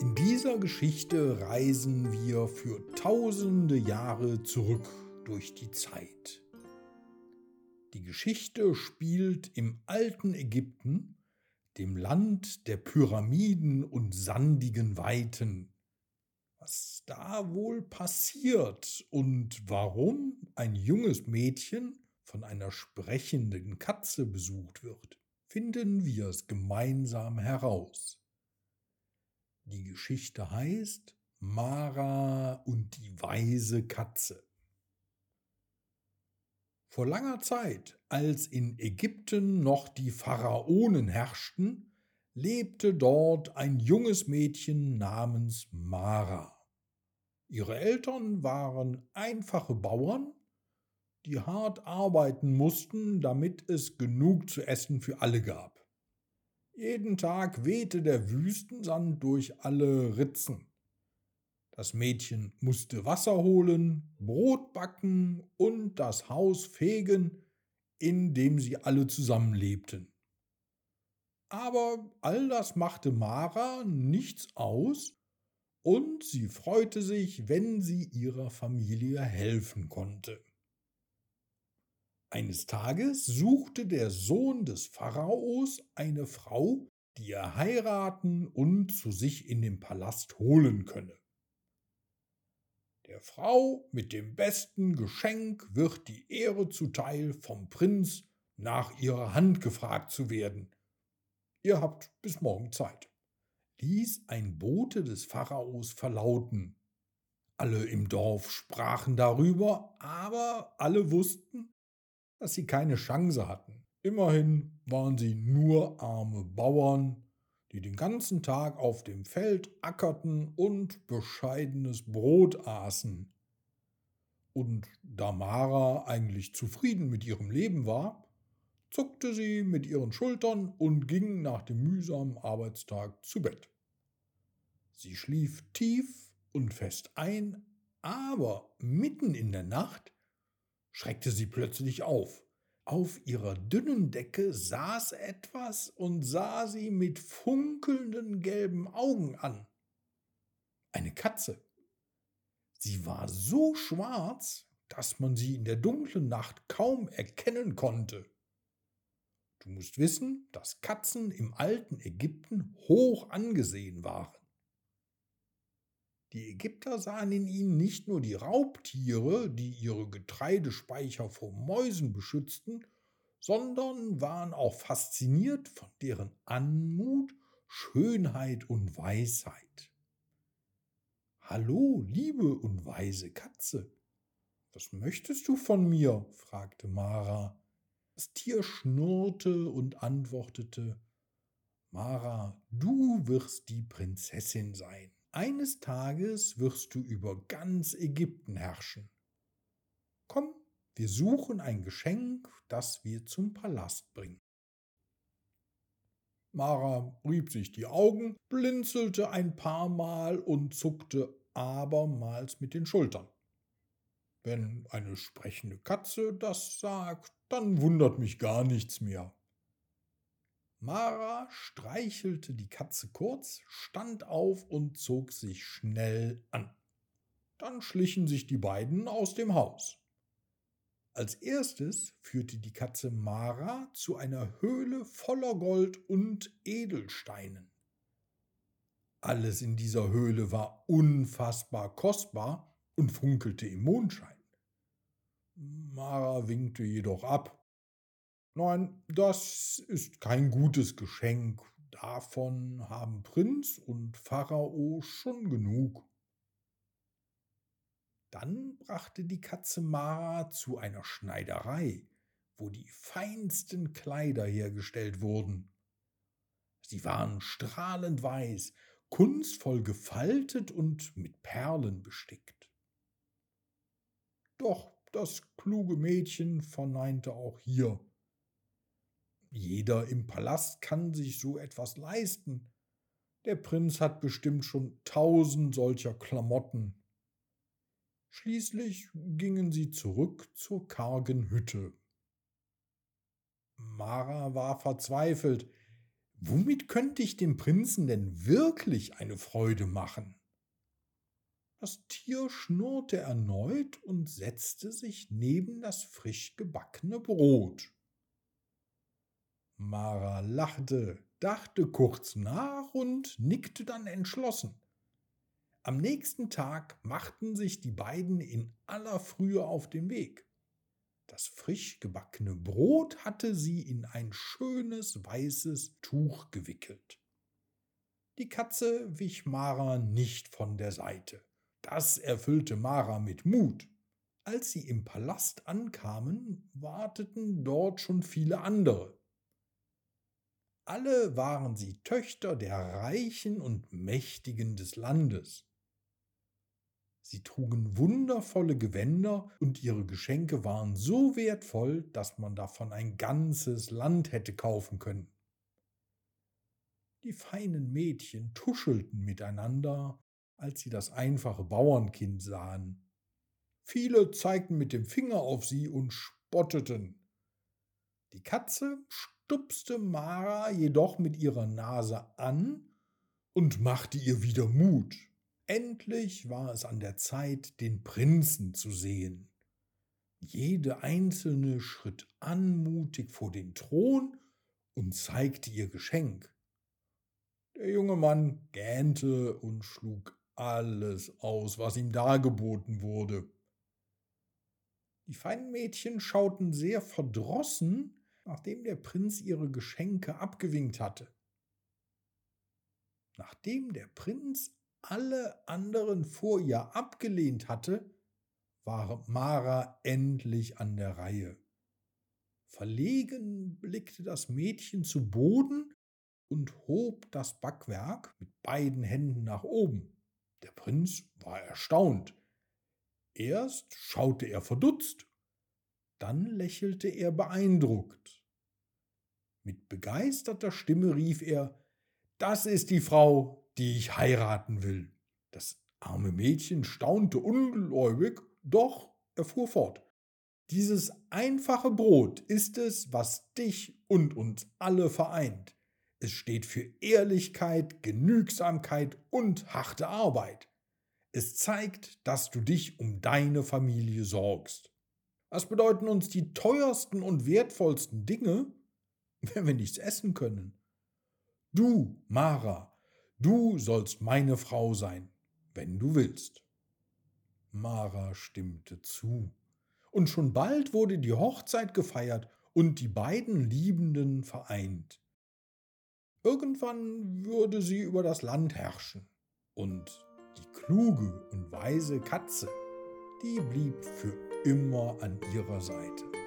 In dieser Geschichte reisen wir für tausende Jahre zurück durch die Zeit. Die Geschichte spielt im alten Ägypten, dem Land der Pyramiden und sandigen Weiten. Was da wohl passiert und warum ein junges Mädchen von einer sprechenden Katze besucht wird, finden wir es gemeinsam heraus. Die Geschichte heißt Mara und die weise Katze. Vor langer Zeit, als in Ägypten noch die Pharaonen herrschten, lebte dort ein junges Mädchen namens Mara. Ihre Eltern waren einfache Bauern, die hart arbeiten mussten, damit es genug zu essen für alle gab. Jeden Tag wehte der Wüstensand durch alle Ritzen. Das Mädchen musste Wasser holen, Brot backen und das Haus fegen, in dem sie alle zusammenlebten. Aber all das machte Mara nichts aus, und sie freute sich, wenn sie ihrer Familie helfen konnte. Eines Tages suchte der Sohn des Pharaos eine Frau, die er heiraten und zu sich in den Palast holen könne. Der Frau mit dem besten Geschenk wird die Ehre zuteil, vom Prinz nach ihrer Hand gefragt zu werden. Ihr habt bis morgen Zeit, ließ ein Bote des Pharaos verlauten. Alle im Dorf sprachen darüber, aber alle wussten, dass sie keine Chance hatten. Immerhin waren sie nur arme Bauern, die den ganzen Tag auf dem Feld ackerten und bescheidenes Brot aßen. Und da Mara eigentlich zufrieden mit ihrem Leben war, zuckte sie mit ihren Schultern und ging nach dem mühsamen Arbeitstag zu Bett. Sie schlief tief und fest ein, aber mitten in der Nacht schreckte sie plötzlich auf. Auf ihrer dünnen Decke saß etwas und sah sie mit funkelnden gelben Augen an. Eine Katze. Sie war so schwarz, dass man sie in der dunklen Nacht kaum erkennen konnte. Du musst wissen, dass Katzen im alten Ägypten hoch angesehen waren. Die Ägypter sahen in ihnen nicht nur die Raubtiere, die ihre Getreidespeicher vor Mäusen beschützten, sondern waren auch fasziniert von deren Anmut, Schönheit und Weisheit. Hallo, liebe und weise Katze. Was möchtest du von mir? fragte Mara. Das Tier schnurrte und antwortete Mara, du wirst die Prinzessin sein. Eines Tages wirst du über ganz Ägypten herrschen. Komm, wir suchen ein Geschenk, das wir zum Palast bringen. Mara rieb sich die Augen, blinzelte ein paar Mal und zuckte abermals mit den Schultern. Wenn eine sprechende Katze das sagt, dann wundert mich gar nichts mehr. Mara streichelte die Katze kurz, stand auf und zog sich schnell an. Dann schlichen sich die beiden aus dem Haus. Als erstes führte die Katze Mara zu einer Höhle voller Gold und Edelsteinen. Alles in dieser Höhle war unfassbar kostbar und funkelte im Mondschein. Mara winkte jedoch ab Nein, das ist kein gutes Geschenk. Davon haben Prinz und Pharao schon genug. Dann brachte die Katze Mara zu einer Schneiderei, wo die feinsten Kleider hergestellt wurden. Sie waren strahlend weiß, kunstvoll gefaltet und mit Perlen bestickt. Doch das kluge Mädchen verneinte auch hier jeder im Palast kann sich so etwas leisten. Der Prinz hat bestimmt schon tausend solcher Klamotten. Schließlich gingen sie zurück zur kargen Hütte. Mara war verzweifelt. Womit könnte ich dem Prinzen denn wirklich eine Freude machen? Das Tier schnurrte erneut und setzte sich neben das frisch gebackene Brot. Mara lachte, dachte kurz nach und nickte dann entschlossen. Am nächsten Tag machten sich die beiden in aller Frühe auf den Weg. Das frisch gebackene Brot hatte sie in ein schönes weißes Tuch gewickelt. Die Katze wich Mara nicht von der Seite. Das erfüllte Mara mit Mut. Als sie im Palast ankamen, warteten dort schon viele andere. Alle waren sie Töchter der Reichen und Mächtigen des Landes. Sie trugen wundervolle Gewänder und ihre Geschenke waren so wertvoll, dass man davon ein ganzes Land hätte kaufen können. Die feinen Mädchen tuschelten miteinander als sie das einfache Bauernkind sahen. Viele zeigten mit dem Finger auf sie und spotteten. Die Katze stupste Mara jedoch mit ihrer Nase an und machte ihr wieder Mut. Endlich war es an der Zeit, den Prinzen zu sehen. Jede einzelne schritt anmutig vor den Thron und zeigte ihr Geschenk. Der junge Mann gähnte und schlug alles aus, was ihm dargeboten wurde. Die feinen Mädchen schauten sehr verdrossen, nachdem der Prinz ihre Geschenke abgewinkt hatte. Nachdem der Prinz alle anderen vor ihr abgelehnt hatte, war Mara endlich an der Reihe. Verlegen blickte das Mädchen zu Boden und hob das Backwerk mit beiden Händen nach oben. Der Prinz war erstaunt. Erst schaute er verdutzt, dann lächelte er beeindruckt. Mit begeisterter Stimme rief er Das ist die Frau, die ich heiraten will. Das arme Mädchen staunte ungläubig, doch er fuhr fort. Dieses einfache Brot ist es, was dich und uns alle vereint. Es steht für Ehrlichkeit, Genügsamkeit und harte Arbeit. Es zeigt, dass du dich um deine Familie sorgst. Was bedeuten uns die teuersten und wertvollsten Dinge, wenn wir nichts essen können? Du, Mara, du sollst meine Frau sein, wenn du willst. Mara stimmte zu. Und schon bald wurde die Hochzeit gefeiert und die beiden Liebenden vereint. Irgendwann würde sie über das Land herrschen. Und die kluge und weise Katze, die blieb für immer an ihrer Seite.